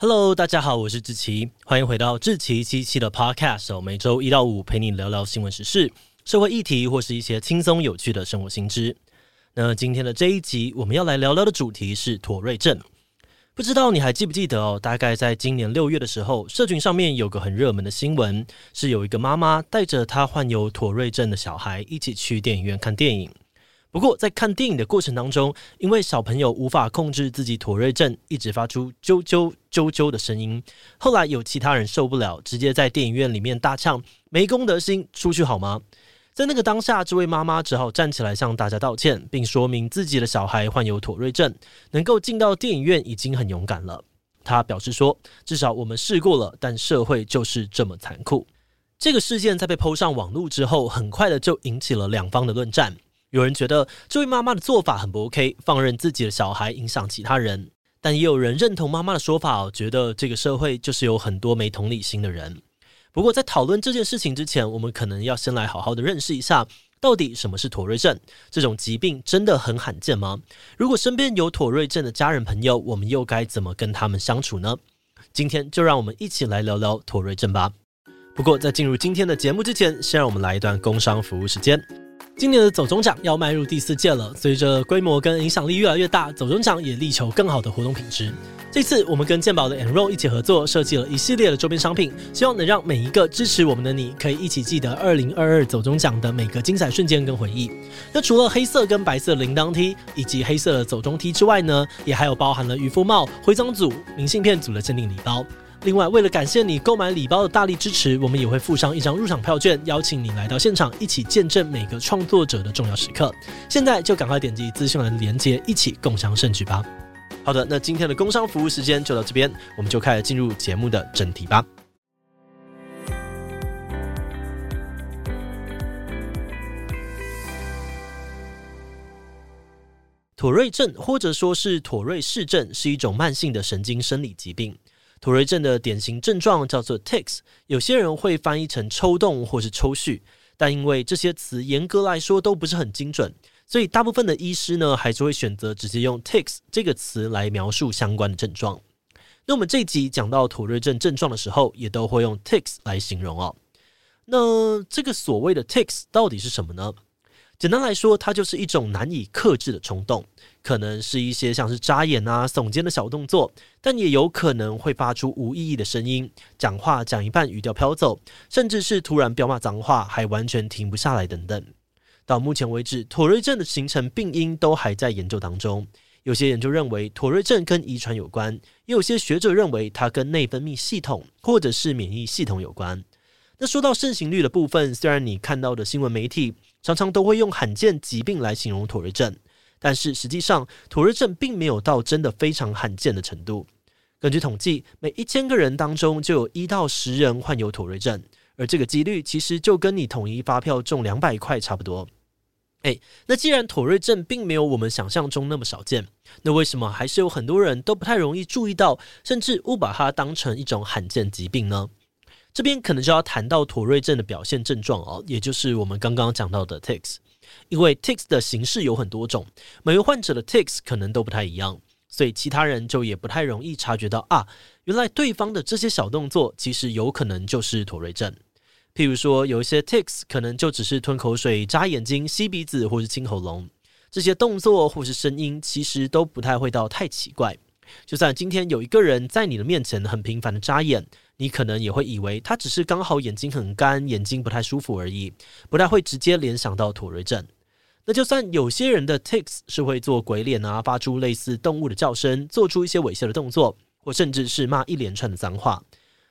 Hello，大家好，我是志奇，欢迎回到志奇七七的 Podcast，每周一到五陪你聊聊新闻时事、社会议题或是一些轻松有趣的生活新知。那今天的这一集，我们要来聊聊的主题是妥瑞症。不知道你还记不记得哦？大概在今年六月的时候，社群上面有个很热门的新闻，是有一个妈妈带着她患有妥瑞症的小孩一起去电影院看电影。不过，在看电影的过程当中，因为小朋友无法控制自己妥瑞症，一直发出啾啾啾啾的声音。后来有其他人受不了，直接在电影院里面大呛：“没公德心，出去好吗？”在那个当下，这位妈妈只好站起来向大家道歉，并说明自己的小孩患有妥瑞症，能够进到电影院已经很勇敢了。她表示说：“至少我们试过了，但社会就是这么残酷。”这个事件在被抛上网络之后，很快的就引起了两方的论战。有人觉得这位妈妈的做法很不 OK，放任自己的小孩影响其他人，但也有人认同妈妈的说法，觉得这个社会就是有很多没同理心的人。不过，在讨论这件事情之前，我们可能要先来好好的认识一下，到底什么是妥瑞症？这种疾病真的很罕见吗？如果身边有妥瑞症的家人朋友，我们又该怎么跟他们相处呢？今天就让我们一起来聊聊妥瑞症吧。不过，在进入今天的节目之前，先让我们来一段工商服务时间。今年的走钟奖要迈入第四届了，随着规模跟影响力越来越大，走钟奖也力求更好的活动品质。这次我们跟健保的 Enroll 一起合作，设计了一系列的周边商品，希望能让每一个支持我们的你，可以一起记得2022走钟奖的每个精彩瞬间跟回忆。那除了黑色跟白色铃铛 T 以及黑色的走钟 T 之外呢，也还有包含了渔夫帽、徽章组、明信片组的限定礼包。另外，为了感谢你购买礼包的大力支持，我们也会附上一张入场票券，邀请你来到现场，一起见证每个创作者的重要时刻。现在就赶快点击资讯栏的链接，一起共襄盛举吧。好的，那今天的工商服务时间就到这边，我们就开始进入节目的正题吧。妥瑞症或者说是妥瑞氏症，是一种慢性的神经生理疾病。妥瑞症的典型症状叫做 tics，有些人会翻译成抽动或是抽搐，但因为这些词严格来说都不是很精准，所以大部分的医师呢还是会选择直接用 tics 这个词来描述相关的症状。那我们这一集讲到妥瑞症症状的时候，也都会用 tics 来形容哦。那这个所谓的 tics 到底是什么呢？简单来说，它就是一种难以克制的冲动，可能是一些像是眨眼啊、耸肩的小动作，但也有可能会发出无意义的声音，讲话讲一半语调飘走，甚至是突然飙骂脏话，还完全停不下来等等。到目前为止，妥瑞症的形成病因都还在研究当中。有些研究认为妥瑞症跟遗传有关，也有些学者认为它跟内分泌系统或者是免疫系统有关。那说到盛行率的部分，虽然你看到的新闻媒体常常都会用罕见疾病来形容妥瑞症，但是实际上妥瑞症并没有到真的非常罕见的程度。根据统计，每一千个人当中就有一到十人患有妥瑞症，而这个几率其实就跟你统一发票中两百块差不多。诶，那既然妥瑞症并没有我们想象中那么少见，那为什么还是有很多人都不太容易注意到，甚至误把它当成一种罕见疾病呢？这边可能就要谈到妥瑞症的表现症状哦，也就是我们刚刚讲到的 tics。因为 tics 的形式有很多种，每位患者的 tics 可能都不太一样，所以其他人就也不太容易察觉到啊，原来对方的这些小动作其实有可能就是妥瑞症。譬如说，有一些 tics 可能就只是吞口水、眨眼睛、吸鼻子或是清喉咙，这些动作或是声音其实都不太会到太奇怪。就算今天有一个人在你的面前很频繁的眨眼，你可能也会以为他只是刚好眼睛很干，眼睛不太舒服而已，不太会直接联想到妥瑞症。那就算有些人的 tics 是会做鬼脸啊，发出类似动物的叫声，做出一些猥亵的动作，或甚至是骂一连串的脏话，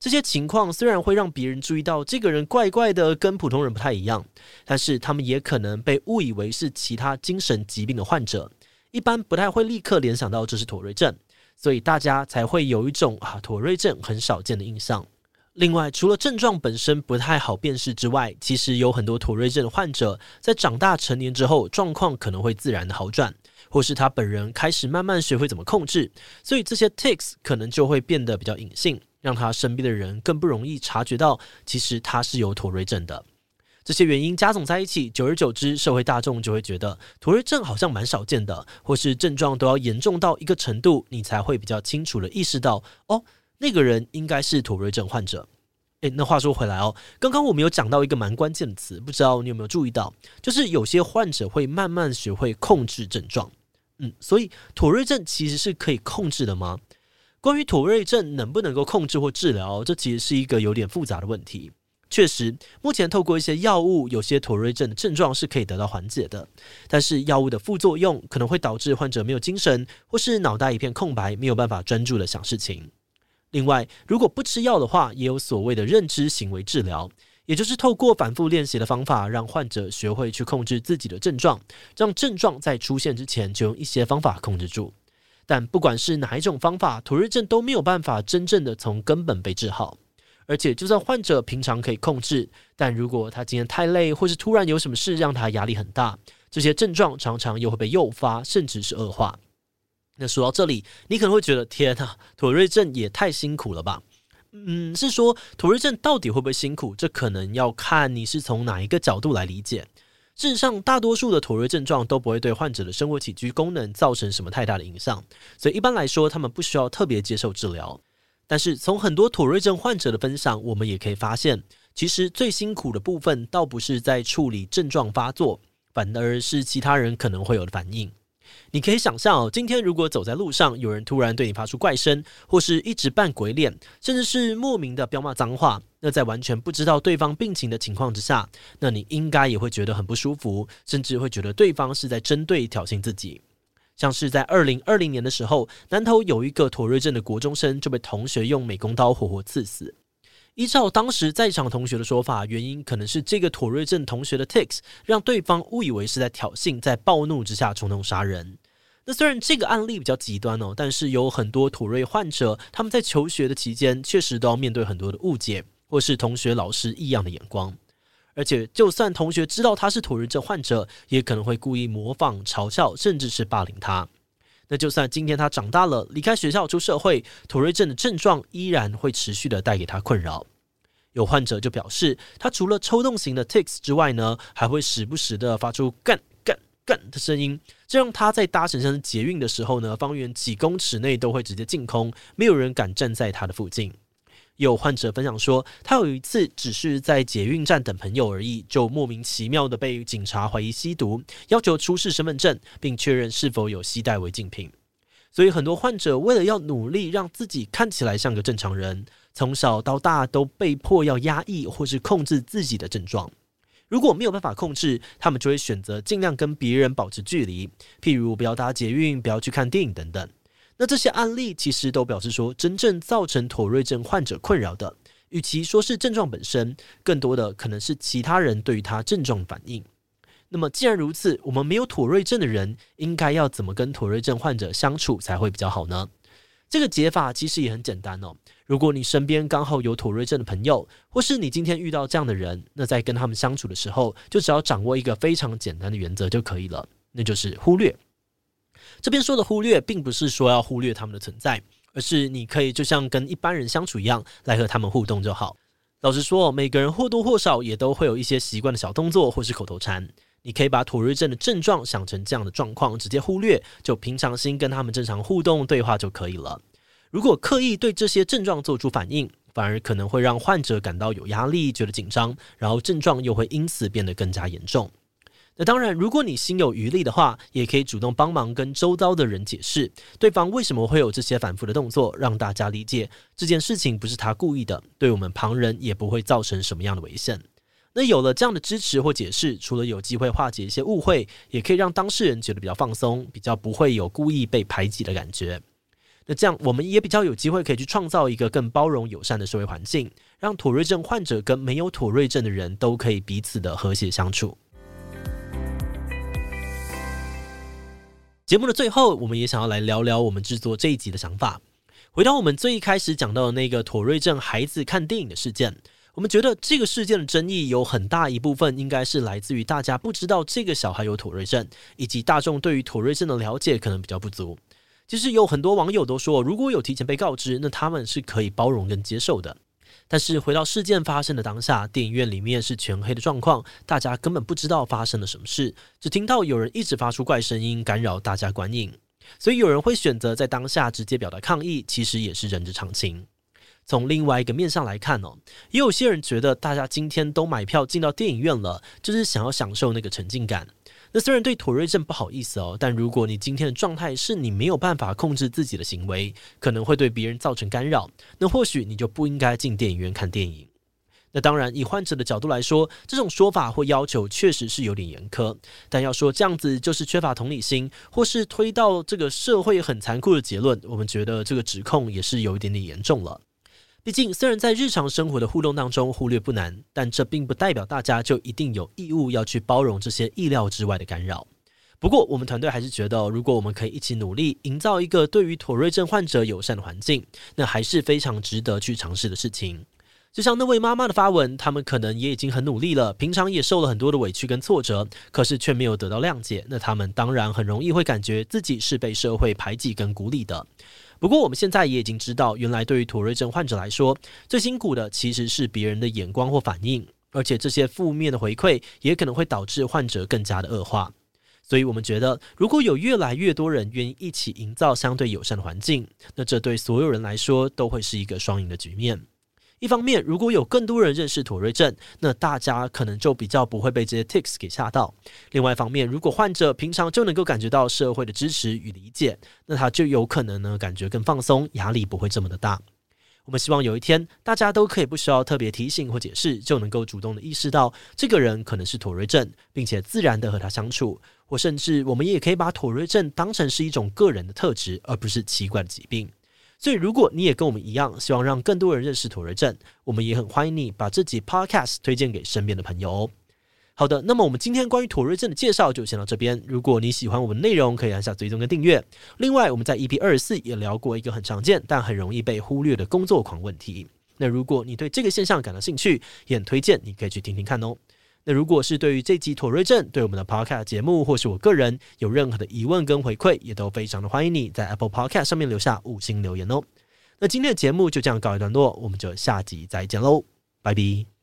这些情况虽然会让别人注意到这个人怪怪的，跟普通人不太一样，但是他们也可能被误以为是其他精神疾病的患者，一般不太会立刻联想到这是妥瑞症。所以大家才会有一种啊妥瑞症很少见的印象。另外，除了症状本身不太好辨识之外，其实有很多妥瑞症的患者在长大成年之后，状况可能会自然的好转，或是他本人开始慢慢学会怎么控制，所以这些 tics 可能就会变得比较隐性，让他身边的人更不容易察觉到，其实他是有妥瑞症的。这些原因加总在一起，久而久之，社会大众就会觉得妥瑞症好像蛮少见的，或是症状都要严重到一个程度，你才会比较清楚地意识到，哦，那个人应该是妥瑞症患者。诶，那话说回来哦，刚刚我们有讲到一个蛮关键的词，不知道你有没有注意到，就是有些患者会慢慢学会控制症状。嗯，所以妥瑞症其实是可以控制的吗？关于妥瑞症能不能够控制或治疗，这其实是一个有点复杂的问题。确实，目前透过一些药物，有些妥瑞症的症状是可以得到缓解的。但是药物的副作用可能会导致患者没有精神，或是脑袋一片空白，没有办法专注的想事情。另外，如果不吃药的话，也有所谓的认知行为治疗，也就是透过反复练习的方法，让患者学会去控制自己的症状，让症状在出现之前就用一些方法控制住。但不管是哪一种方法，妥瑞症都没有办法真正的从根本被治好。而且，就算患者平常可以控制，但如果他今天太累，或是突然有什么事让他压力很大，这些症状常常又会被诱发，甚至是恶化。那说到这里，你可能会觉得，天呐，妥瑞症也太辛苦了吧？嗯，是说妥瑞症到底会不会辛苦？这可能要看你是从哪一个角度来理解。事实上，大多数的妥瑞症状都不会对患者的生活起居功能造成什么太大的影响，所以一般来说，他们不需要特别接受治疗。但是从很多妥瑞症患者的分享，我们也可以发现，其实最辛苦的部分倒不是在处理症状发作，反而是其他人可能会有的反应。你可以想象哦，今天如果走在路上，有人突然对你发出怪声，或是一直扮鬼脸，甚至是莫名的飙骂脏话，那在完全不知道对方病情的情况之下，那你应该也会觉得很不舒服，甚至会觉得对方是在针对挑衅自己。像是在二零二零年的时候，南投有一个妥瑞症的国中生就被同学用美工刀活活刺死。依照当时在场同学的说法，原因可能是这个妥瑞症同学的 tics 让对方误以为是在挑衅，在暴怒之下冲动杀人。那虽然这个案例比较极端哦，但是有很多妥瑞患者，他们在求学的期间确实都要面对很多的误解，或是同学、老师异样的眼光。而且，就算同学知道他是妥瑞症患者，也可能会故意模仿、嘲笑，甚至是霸凌他。那就算今天他长大了，离开学校出社会，妥瑞症的症状依然会持续的带给他困扰。有患者就表示，他除了抽动型的 tics 之外呢，还会时不时的发出干干干的声音，这让他在搭乘上捷运的时候呢，方圆几公尺内都会直接净空，没有人敢站在他的附近。有患者分享说，他有一次只是在捷运站等朋友而已，就莫名其妙的被警察怀疑吸毒，要求出示身份证，并确认是否有携带违禁品。所以很多患者为了要努力让自己看起来像个正常人，从小到大都被迫要压抑或是控制自己的症状。如果没有办法控制，他们就会选择尽量跟别人保持距离，譬如不要搭捷运、不要去看电影等等。那这些案例其实都表示说，真正造成妥瑞症患者困扰的，与其说是症状本身，更多的可能是其他人对于他症状反应。那么既然如此，我们没有妥瑞症的人，应该要怎么跟妥瑞症患者相处才会比较好呢？这个解法其实也很简单哦。如果你身边刚好有妥瑞症的朋友，或是你今天遇到这样的人，那在跟他们相处的时候，就只要掌握一个非常简单的原则就可以了，那就是忽略。这边说的忽略，并不是说要忽略他们的存在，而是你可以就像跟一般人相处一样，来和他们互动就好。老实说，每个人或多或少也都会有一些习惯的小动作或是口头禅。你可以把妥瑞症的症状想成这样的状况，直接忽略，就平常心跟他们正常互动对话就可以了。如果刻意对这些症状做出反应，反而可能会让患者感到有压力，觉得紧张，然后症状又会因此变得更加严重。那当然，如果你心有余力的话，也可以主动帮忙跟周遭的人解释，对方为什么会有这些反复的动作，让大家理解这件事情不是他故意的，对我们旁人也不会造成什么样的危险。那有了这样的支持或解释，除了有机会化解一些误会，也可以让当事人觉得比较放松，比较不会有故意被排挤的感觉。那这样，我们也比较有机会可以去创造一个更包容友善的社会环境，让妥瑞症患者跟没有妥瑞症的人都可以彼此的和谐相处。节目的最后，我们也想要来聊聊我们制作这一集的想法。回到我们最一开始讲到的那个妥瑞症孩子看电影的事件，我们觉得这个事件的争议有很大一部分应该是来自于大家不知道这个小孩有妥瑞症，以及大众对于妥瑞症的了解可能比较不足。其实有很多网友都说，如果有提前被告知，那他们是可以包容跟接受的。但是回到事件发生的当下，电影院里面是全黑的状况，大家根本不知道发生了什么事，只听到有人一直发出怪声音，干扰大家观影。所以有人会选择在当下直接表达抗议，其实也是人之常情。从另外一个面上来看哦，也有些人觉得大家今天都买票进到电影院了，就是想要享受那个沉浸感。那虽然对妥瑞症不好意思哦，但如果你今天的状态是你没有办法控制自己的行为，可能会对别人造成干扰，那或许你就不应该进电影院看电影。那当然，以患者的角度来说，这种说法或要求确实是有点严苛。但要说这样子就是缺乏同理心，或是推到这个社会很残酷的结论，我们觉得这个指控也是有一点点严重了。毕竟，虽然在日常生活的互动当中忽略不难，但这并不代表大家就一定有义务要去包容这些意料之外的干扰。不过，我们团队还是觉得，如果我们可以一起努力，营造一个对于妥瑞症患者友善的环境，那还是非常值得去尝试的事情。就像那位妈妈的发文，他们可能也已经很努力了，平常也受了很多的委屈跟挫折，可是却没有得到谅解。那他们当然很容易会感觉自己是被社会排挤跟孤立的。不过我们现在也已经知道，原来对于妥瑞症患者来说，最辛苦的其实是别人的眼光或反应，而且这些负面的回馈也可能会导致患者更加的恶化。所以我们觉得，如果有越来越多人愿意一起营造相对友善的环境，那这对所有人来说都会是一个双赢的局面。一方面，如果有更多人认识妥瑞症，那大家可能就比较不会被这些 tics 给吓到。另外一方面，如果患者平常就能够感觉到社会的支持与理解，那他就有可能呢感觉更放松，压力不会这么的大。我们希望有一天，大家都可以不需要特别提醒或解释，就能够主动的意识到这个人可能是妥瑞症，并且自然的和他相处。或甚至，我们也可以把妥瑞症当成是一种个人的特质，而不是奇怪的疾病。所以，如果你也跟我们一样，希望让更多人认识妥瑞症，我们也很欢迎你把这集 podcast 推荐给身边的朋友哦。好的，那么我们今天关于妥瑞症的介绍就先到这边。如果你喜欢我们的内容，可以按下追踪跟订阅。另外，我们在 EP 二十四也聊过一个很常见但很容易被忽略的工作狂问题。那如果你对这个现象感到兴趣，也很推荐你可以去听听看哦。那如果是对于这集妥瑞症，对我们的 Podcast 节目，或是我个人有任何的疑问跟回馈，也都非常的欢迎你在 Apple Podcast 上面留下五星留言哦。那今天的节目就这样告一段落，我们就下集再见喽，拜拜。